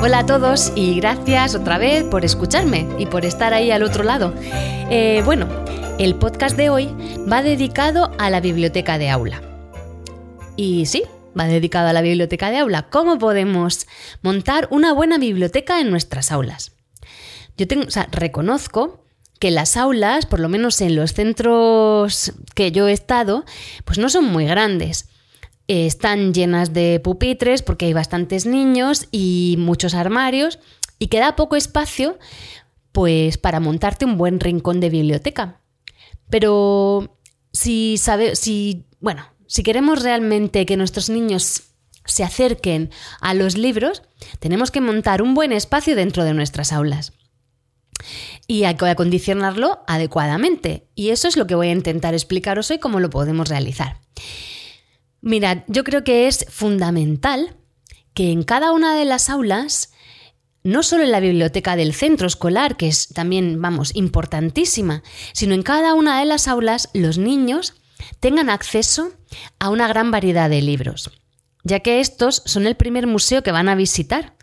Hola a todos y gracias otra vez por escucharme y por estar ahí al otro lado. Eh, bueno, el podcast de hoy va dedicado a la biblioteca de aula. Y sí, va dedicado a la biblioteca de aula. ¿Cómo podemos montar una buena biblioteca en nuestras aulas? Yo reconozco que las aulas, por lo menos en los centros que yo he estado, pues no son muy grandes. Eh, están llenas de pupitres porque hay bastantes niños y muchos armarios y queda poco espacio pues para montarte un buen rincón de biblioteca. Pero si sabe, si bueno, si queremos realmente que nuestros niños se acerquen a los libros, tenemos que montar un buen espacio dentro de nuestras aulas. Y acondicionarlo adecuadamente. Y eso es lo que voy a intentar explicaros hoy cómo lo podemos realizar. Mirad, yo creo que es fundamental que en cada una de las aulas, no solo en la biblioteca del centro escolar, que es también, vamos, importantísima, sino en cada una de las aulas los niños tengan acceso a una gran variedad de libros, ya que estos son el primer museo que van a visitar.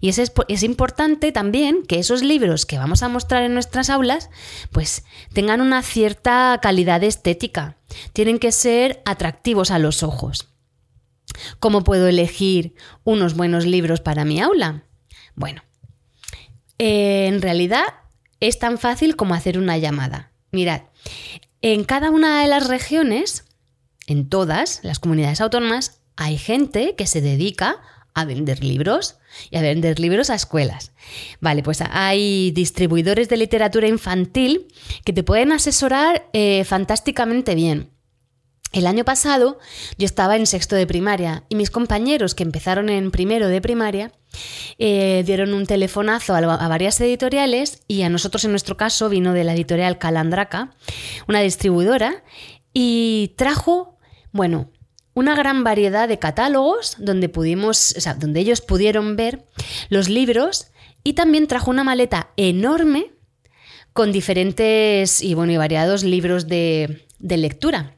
Y es, es, importante también que esos libros que vamos a mostrar en nuestras aulas, pues tengan una cierta calidad estética. Tienen que ser atractivos a los ojos. ¿Cómo puedo elegir unos buenos libros para mi aula? Bueno, en realidad es tan fácil como hacer una llamada. Mirad, en cada una de las regiones, en todas las comunidades autónomas, hay gente que se dedica a vender libros y a vender libros a escuelas. Vale, pues hay distribuidores de literatura infantil que te pueden asesorar eh, fantásticamente bien. El año pasado yo estaba en sexto de primaria y mis compañeros que empezaron en primero de primaria eh, dieron un telefonazo a, a, varias editoriales y a nosotros en nuestro caso vino de la editorial Calandraca, una distribuidora, y trajo, bueno, una gran variedad de catálogos donde pudimos, donde ellos pudieron ver los libros y también trajo una maleta enorme con diferentes y bueno y variados libros de, de lectura.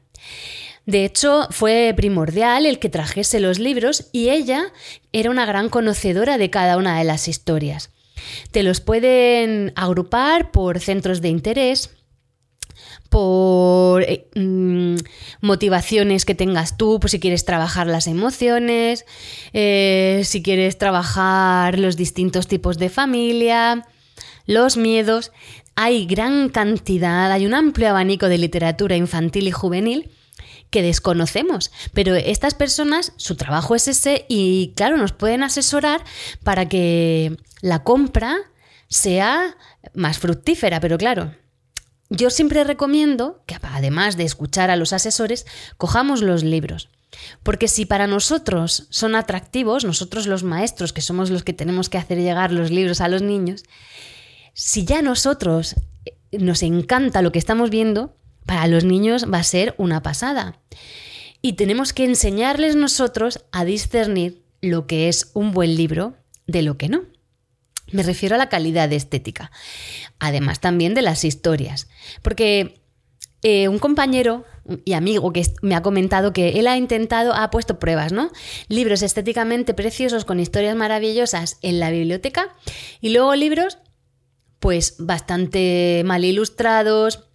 De hecho, fue primordial el que trajese los libros y ella era una gran conocedora de cada una de las historias. Te los pueden agrupar por centros de interés, por eh, mm, motivaciones que tengas tú, por si quieres trabajar las emociones, eh, si quieres trabajar los distintos tipos de familia, los miedos. Hay gran cantidad, hay un amplio abanico de literatura infantil y juvenil que desconocemos, pero estas personas, su trabajo es ese y claro, nos pueden asesorar para que la compra sea más fructífera, pero claro, yo siempre recomiendo que, además de escuchar a los asesores, cojamos los libros. Porque si para nosotros son atractivos, nosotros los maestros, que somos los que tenemos que hacer llegar los libros a los niños, si ya a nosotros eh, nos encanta lo que estamos viendo, para los niños va a ser una pasada. Y tenemos que enseñarles nosotros a discernir lo que es un buen libro de lo que no. Me refiero a la calidad estética, además también de las historias, porque eh, un compañero y amigo que me ha comentado que él ha intentado, ha puesto pruebas, ¿no? Libros estéticamente preciosos con historias maravillosas en la biblioteca y luego libros pues bastante mal ilustrados,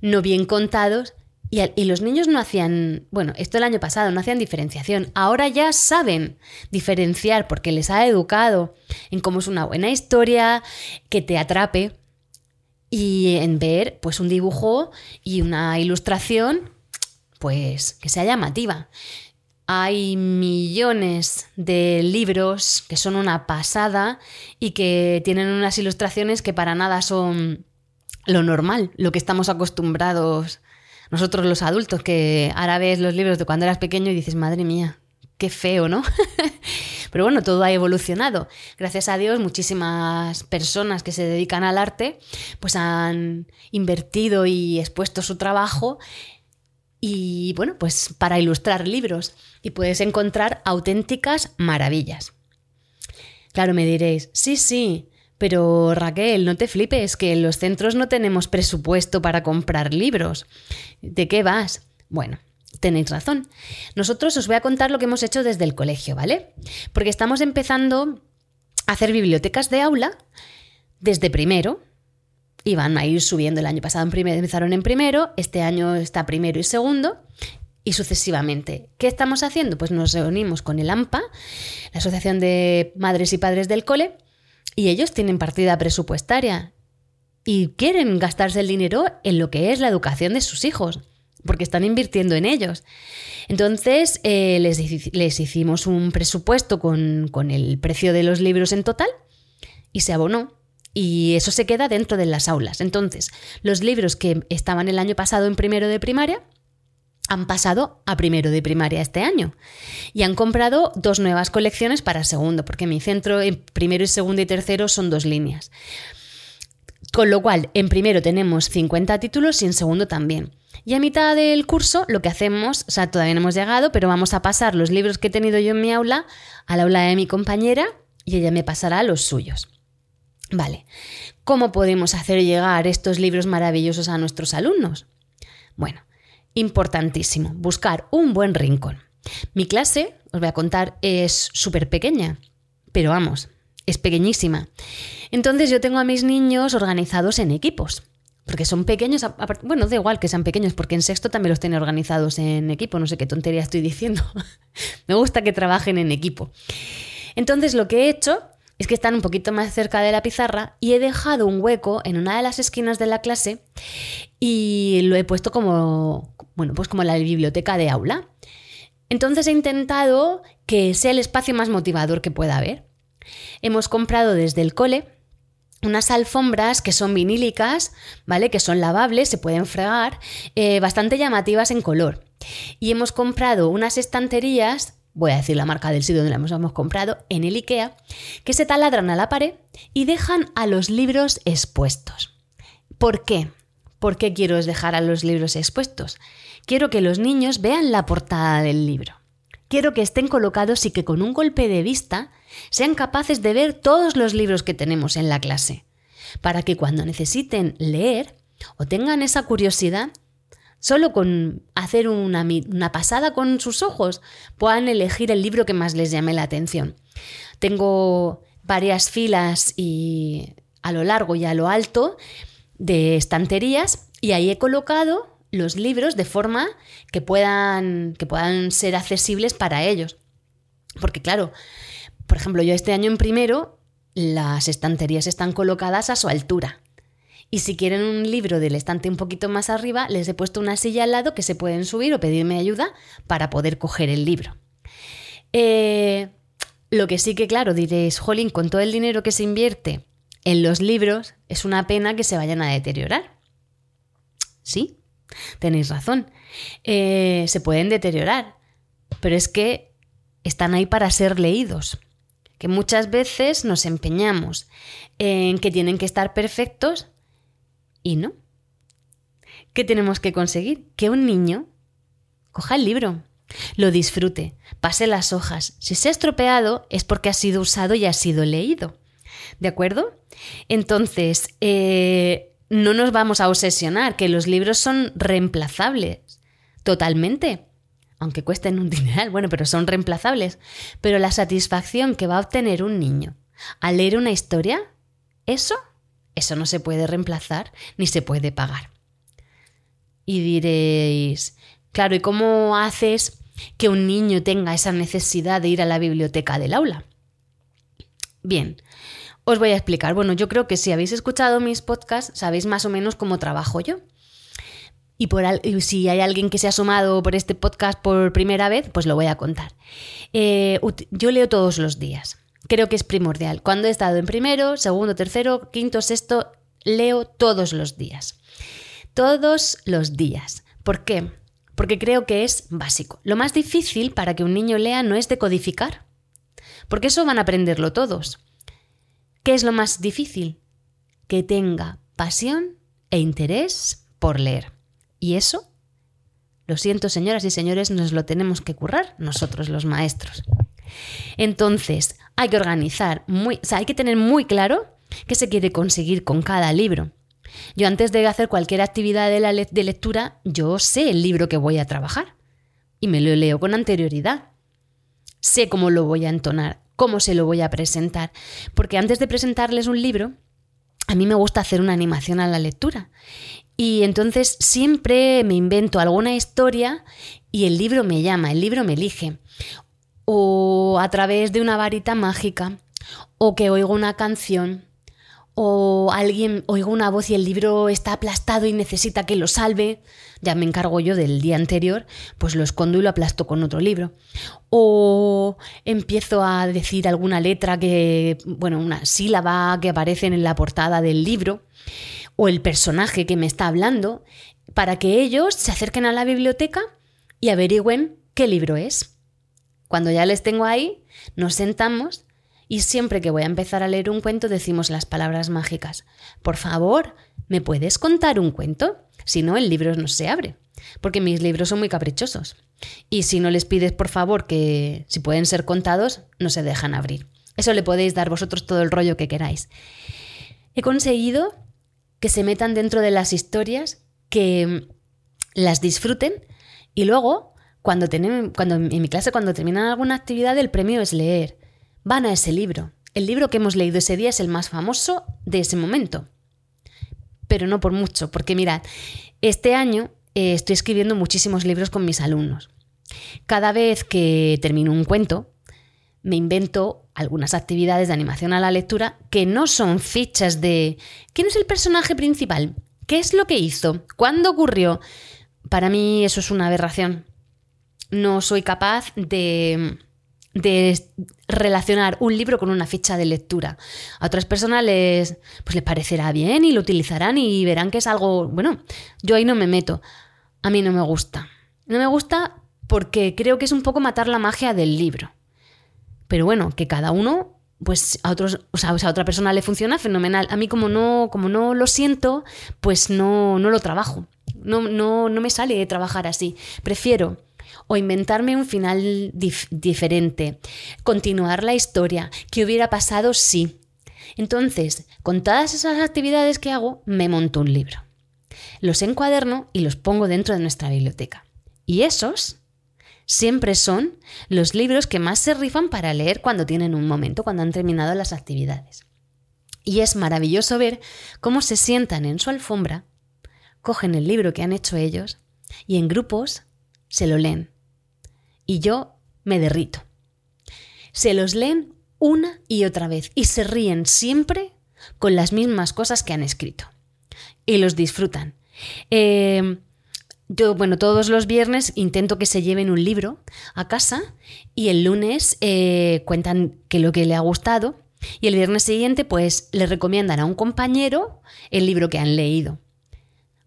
no bien contados y, los niños no hacían, bueno, esto el año pasado, no hacían diferenciación. Ahora ya saben diferenciar porque les ha educado en cómo es una buena historia, que te atrape y en ver pues un dibujo y una ilustración pues que sea llamativa. Hay millones de libros que son una pasada y que tienen unas ilustraciones que para nada son lo normal, lo que estamos acostumbrados nosotros los adultos, que ahora ves los libros de cuando eras pequeño y dices, madre mía, Qué feo, ¿no? Pero bueno, todo ha evolucionado. Gracias a Dios, muchísimas personas que se dedican al arte pues han invertido y expuesto su trabajo y bueno, pues para ilustrar libros y puedes encontrar auténticas maravillas. Claro, me diréis, sí, sí, pero Raquel, no te flipes, que en los centros no tenemos presupuesto para comprar libros. ¿De qué vas? Bueno, tenéis razón. Nosotros os voy a contar lo que hemos hecho desde el colegio, ¿vale? Porque estamos empezando a hacer bibliotecas de aula desde primero. Y van a ir subiendo. El año pasado empezaron en primero, este año está primero y segundo, y sucesivamente. ¿Qué estamos haciendo? Pues nos reunimos con el AMPA, la Asociación de Madres y Padres del Cole, y ellos tienen partida presupuestaria y quieren gastarse el dinero en lo que es la educación de sus hijos porque están invirtiendo en ellos. Entonces eh, les, hicimos un presupuesto con, con el precio de los libros en total y se abonó. Y eso se queda dentro de las aulas. Entonces, los libros que estaban el año pasado en primero de primaria han pasado a primero de primaria este año y han comprado dos nuevas colecciones para segundo, porque mi centro en primero y segundo y tercero son dos líneas. Con lo cual, en primero tenemos 50 títulos y en segundo también. Y a mitad del curso lo que hacemos, o sea, todavía no hemos llegado, pero vamos a pasar los libros que he tenido yo en mi aula al aula de mi compañera y ella me pasará los suyos. Vale, ¿cómo podemos hacer llegar estos libros maravillosos a nuestros alumnos? Bueno, importantísimo, buscar un buen rincón. Mi clase, os voy a contar, es súper pequeña, pero vamos, es pequeñísima. Entonces yo tengo a mis niños organizados en equipos porque son pequeños, bueno, da igual que sean pequeños, porque en sexto también los tiene organizados en equipo, no sé qué tontería estoy diciendo. Me gusta que trabajen en equipo. Entonces lo que he hecho es que están un poquito más cerca de la pizarra y he dejado un hueco en una de las esquinas de la clase y lo he puesto como, bueno, pues como la biblioteca de aula. Entonces he intentado que sea el espacio más motivador que pueda haber. Hemos comprado desde el cole unas alfombras que son vinílicas, ¿vale? Que son lavables, se pueden fregar, eh, bastante llamativas en color. Y hemos comprado unas estanterías, voy a decir la marca del sitio donde las hemos comprado, en el IKEA, que se taladran a la pared y dejan a los libros expuestos. ¿Por qué? ¿Por qué quiero dejar a los libros expuestos? Quiero que los niños vean la portada del libro. Quiero que estén colocados y que con un golpe de vista sean capaces de ver todos los libros que tenemos en la clase, para que cuando necesiten leer o tengan esa curiosidad, solo con hacer una, pasada con sus ojos puedan elegir el libro que más les llame la atención. Tengo varias filas y a lo largo y a lo alto de estanterías y ahí he colocado los libros de forma que puedan, que puedan ser accesibles para ellos. Porque claro, por ejemplo, yo este año en primero, las estanterías están colocadas a su altura. Y si quieren un libro del estante un poquito más arriba, les he puesto una silla al lado que se pueden subir o pedirme ayuda para poder coger el libro. Eh, lo que sí que, claro, diréis, Jolín, con todo el dinero que se invierte en los libros, es una pena que se vayan a deteriorar. Sí, Tenéis razón. Eh, se pueden deteriorar, pero es que están ahí para ser leídos. Que muchas veces nos empeñamos en que tienen que estar perfectos y no. ¿Qué tenemos que conseguir? Que un niño coja el libro, lo disfrute, pase las hojas. Si se ha estropeado es porque ha sido usado y ha sido leído. ¿De acuerdo? Entonces, eh, no nos vamos a obsesionar, que los libros son reemplazables, totalmente, aunque cuesten un dineral, bueno, pero son reemplazables. Pero la satisfacción que va a obtener un niño al leer una historia, eso, eso no se puede reemplazar ni se puede pagar. Y diréis, claro, ¿y cómo haces que un niño tenga esa necesidad de ir a la biblioteca del aula? Bien, os voy a explicar. Bueno, yo creo que si habéis escuchado mis podcasts, sabéis más o menos cómo trabajo yo. Y, si hay alguien que se ha sumado por este podcast por primera vez, pues lo voy a contar. Eh, yo leo todos los días. Creo que es primordial. Cuando he estado en primero, segundo, tercero, quinto, sexto, leo todos los días. Todos los días. ¿Por qué? porque creo que es básico. Lo más difícil para que un niño lea no es decodificar, porque eso van a aprenderlo todos. ¿Qué es lo más difícil? Que tenga pasión e interés por leer. Y eso, lo siento señoras y señores, nos lo tenemos que currar nosotros los maestros. Entonces, hay que organizar, muy, o sea, hay que tener muy claro qué se quiere conseguir con cada libro. Yo antes de hacer cualquier actividad de, de lectura, yo sé el libro que voy a trabajar y me lo leo con anterioridad. Sé cómo lo voy a entonar, cómo se lo voy a presentar, porque antes de presentarles un libro, a mí me gusta hacer una animación a la lectura. Y entonces siempre me invento alguna historia y el libro me llama, el libro me elige. O a través de una varita mágica, o que oigo una canción, o alguien oiga una voz y el libro está aplastado y necesita que lo salve, ya me encargo yo del día anterior, pues lo escondo y lo aplasto con otro libro. O empiezo a decir alguna letra que, bueno, una sílaba que aparece en la portada del libro, o el personaje que me está hablando, para que ellos se acerquen a la biblioteca y averigüen qué libro es. Cuando ya les tengo ahí, nos sentamos y siempre que voy a empezar a leer un cuento decimos las palabras mágicas. Por favor, ¿me puedes contar un cuento? Si no, el libro no se abre, porque mis libros son muy caprichosos. Y si no les pides, por favor, que si pueden ser contados, no se dejan abrir. Eso le podéis dar vosotros todo el rollo que queráis. He conseguido que se metan dentro de las historias, que las disfruten y luego, cuando, cuando en mi clase, cuando terminan alguna actividad, el premio es leer van a ese libro. El libro que hemos leído ese día es el más famoso de ese momento. Pero no por mucho, porque mirad, este año eh, estoy escribiendo muchísimos libros con mis alumnos. Cada vez que termino un cuento, me invento algunas actividades de animación a la lectura que no son fichas de ¿quién es el personaje principal? ¿Qué es lo que hizo? ¿Cuándo ocurrió? Para mí eso es una aberración. No soy capaz de de relacionar un libro con una ficha de lectura. A otras personas les, pues les parecerá bien y lo utilizarán y verán que es algo, bueno, yo ahí no me meto. A mí no me gusta. No me gusta porque creo que es un poco matar la magia del libro. Pero bueno, que cada uno, pues a otros, o sea, a otra persona le funciona fenomenal. A mí como no, como no lo siento, pues no, no lo trabajo. No, no, no me sale trabajar así. Prefiero o inventarme un final diferente, continuar la historia, qué hubiera pasado si. Entonces, con todas esas actividades que hago, me monto un libro. Los encuaderno y los pongo dentro de nuestra biblioteca. Y esos siempre son los libros que más se rifan para leer cuando tienen un momento, cuando han terminado las actividades. Y es maravilloso ver cómo se sientan en su alfombra, cogen el libro que han hecho ellos y en grupos se lo leen. Y yo me derrito. Se los leen una y otra vez y se ríen siempre con las mismas cosas que han escrito. Y los disfrutan. Em, yo, bueno, todos los viernes intento que se lleven un libro a casa y el lunes eh, cuentan que lo que le ha gustado y el viernes siguiente pues le recomiendan a un compañero el libro que han leído.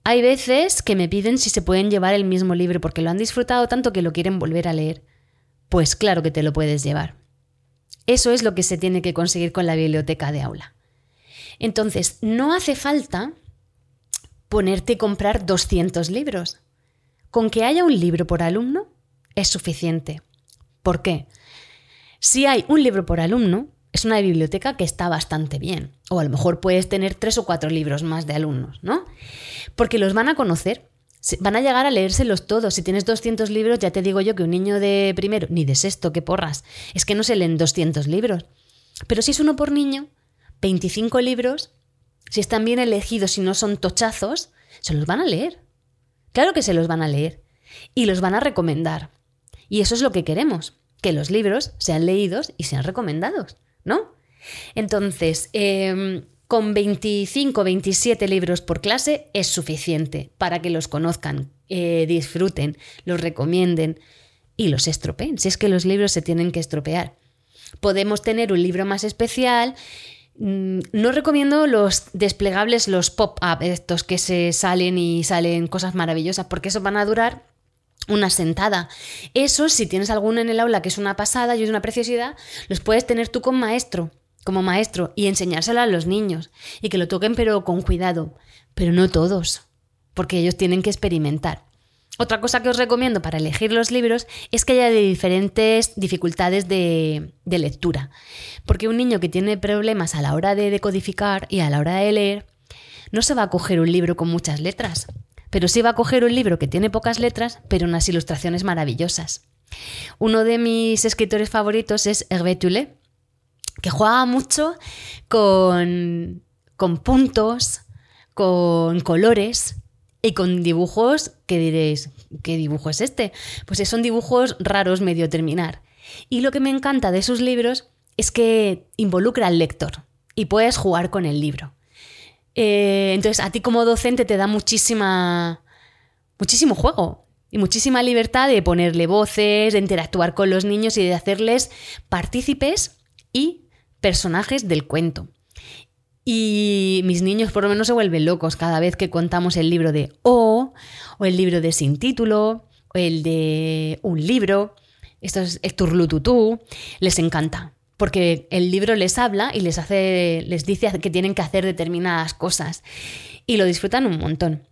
Hay veces que me piden si se pueden llevar el mismo libro porque lo han disfrutado tanto que lo quieren volver a leer. Pues claro que te lo puedes llevar. Eso es lo que se tiene que conseguir con la biblioteca de aula. Entonces, no hace falta ponerte y comprar 200 libros. Con que haya un libro por alumno es suficiente. ¿Por qué? Si hay un libro por alumno, es una biblioteca que está bastante bien. O a lo mejor puedes tener tres o cuatro libros más de alumnos, ¿no? Porque los van a conocer, van a llegar a leérselos todos. Si tienes 200 libros, ya te digo yo que un niño de primero, ni de sexto, que porras, es que no se leen 200 libros. Pero si es uno por niño, 25 libros, si están bien elegidos y no son tochazos, se los van a leer. Claro que se los van a leer. Y los van a recomendar. Y eso es lo que queremos, que los libros sean leídos y sean recomendados. ¿No? Entonces, em, con 25, 27 libros por clase es suficiente para que los conozcan, eh, disfruten, los recomienden y los estropeen. Si es que los libros se tienen que estropear. Podemos tener un libro más especial. Mm, no recomiendo los desplegables, los pop-up, estos que se salen y salen cosas maravillosas, porque eso van a durar una sentada. Eso, si tienes alguno en el aula que es una pasada y es una preciosidad, los puedes tener tú con maestro, como maestro, y enseñárselo a los niños. Y que lo toquen pero con cuidado. Pero no todos, porque ellos tienen que experimentar. Otra cosa que os recomiendo para elegir los libros es que haya de diferentes dificultades de, de, lectura. Porque un niño que tiene problemas a la hora de decodificar y a la hora de leer, no se va a coger un libro con muchas letras pero sí va a coger un libro que tiene pocas letras, pero unas ilustraciones maravillosas. Uno de mis escritores favoritos es Hervé Tulé, que juega mucho con, con puntos, con colores y con dibujos que diréis, ¿qué dibujo es este? Pues son dibujos raros medio terminar. Y lo que me encanta de sus libros es que involucra al lector y puedes jugar con el libro. Eh, entonces, a ti como docente te da muchísima, muchísimo juego y muchísima libertad de ponerle voces, de interactuar con los niños y de hacerles partícipes y personajes del cuento. Y mis niños por lo menos se vuelven locos cada vez que contamos el libro de O, o el libro de Sin título, o el de un libro. Esto es Turlututú. Les encanta porque el libro les habla y les hace, les dice que tienen que hacer determinadas cosas y lo disfrutan un montón.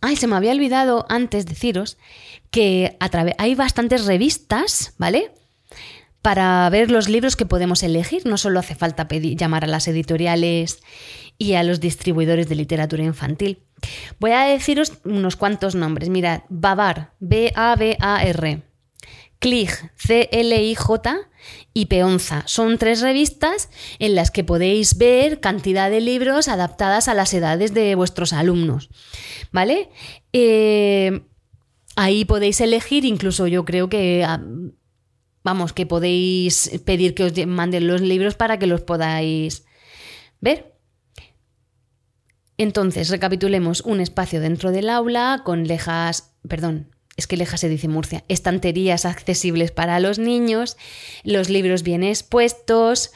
Ay, se me había olvidado antes deciros que hay bastantes revistas, ¿vale? Para ver los libros que podemos elegir. No solo hace falta llamar a las editoriales y a los distribuidores de literatura infantil. Voy a deciros unos cuantos nombres. Mirad, Babar, B-A-B-A-R, Clig, C-L-I-J y Peonza. Son tres revistas en las que podéis ver cantidad de libros adaptadas a las edades de vuestros alumnos. ¿Vale? Eh, ahí podéis elegir, incluso yo creo que... Ah, vamos, que podéis pedir que os manden los libros para que los podáis ver. Entonces, recapitulemos un espacio dentro del aula con lejas, perdón, es que leja se dice Murcia, estanterías accesibles para los niños, los libros bien expuestos,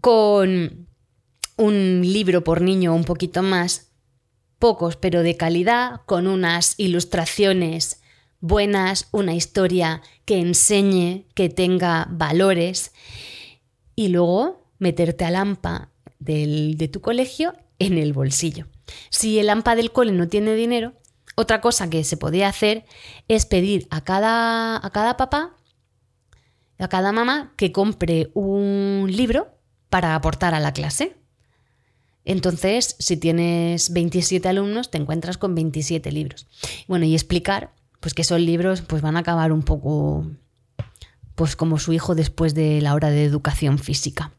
con un libro por niño un poquito más, pocos pero de calidad, con unas ilustraciones buenas, una historia que enseñe, que tenga valores y luego meterte al AMPA de tu colegio en el bolsillo. Si el AMPA del cole no tiene dinero, otra cosa que se podía hacer es pedir a cada, a cada papá, a cada mamá, que compre un libro para aportar a la clase. Entonces, si tienes 27 alumnos, te encuentras con 27 libros. Bueno, y explicar pues que esos libros pues van a acabar un poco pues como su hijo después de la hora de educación física.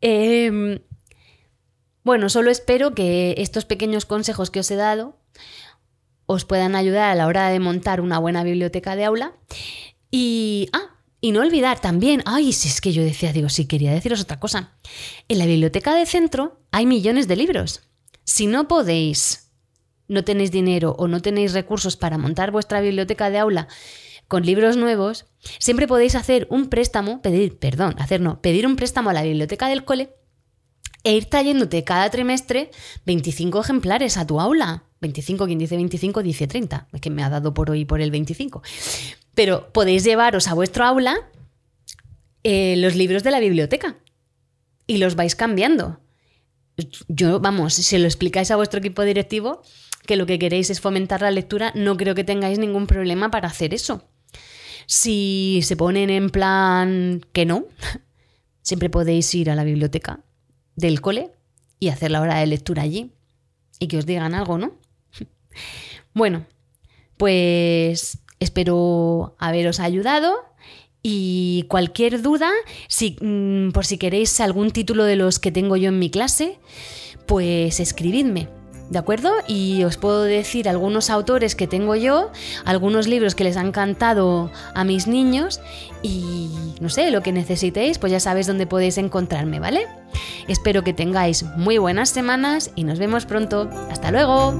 Em, bueno, solo espero que estos pequeños consejos que os he dado os puedan ayudar a la hora de montar una buena biblioteca de aula. Y, ah, y no olvidar también, ay, si es que yo decía, digo, sí, quería deciros otra cosa. En la biblioteca de centro hay millones de libros. Si no podéis, no tenéis dinero o no tenéis recursos para montar vuestra biblioteca de aula con libros nuevos, siempre podéis hacer un préstamo, pedir, perdón, hacer no, pedir un préstamo a la biblioteca del cole e ir trayéndote cada trimestre 25 ejemplares a tu aula. 25, quien dice 25 dice 30. Es que me ha dado por hoy por el 25. Pero podéis llevaros a vuestro aula eh, los libros de la biblioteca y los vais cambiando. Yo, vamos, si lo explicáis a vuestro equipo directivo, que lo que queréis es fomentar la lectura, no creo que tengáis ningún problema para hacer eso. Si se ponen en plan que no, siempre podéis ir a la biblioteca del cole y hacer la hora de lectura allí y que os digan algo, ¿no? Bueno, pues espero haberos ayudado y cualquier duda, si, mm, por si queréis algún título de los que tengo yo en mi clase, pues escribidme. ¿De acuerdo? Y os puedo decir algunos autores que tengo yo, algunos libros que les han cantado a mis niños y no sé, lo que necesitéis, pues ya sabéis dónde podéis encontrarme, ¿vale? Espero que tengáis muy buenas semanas y nos vemos pronto. ¡Hasta luego!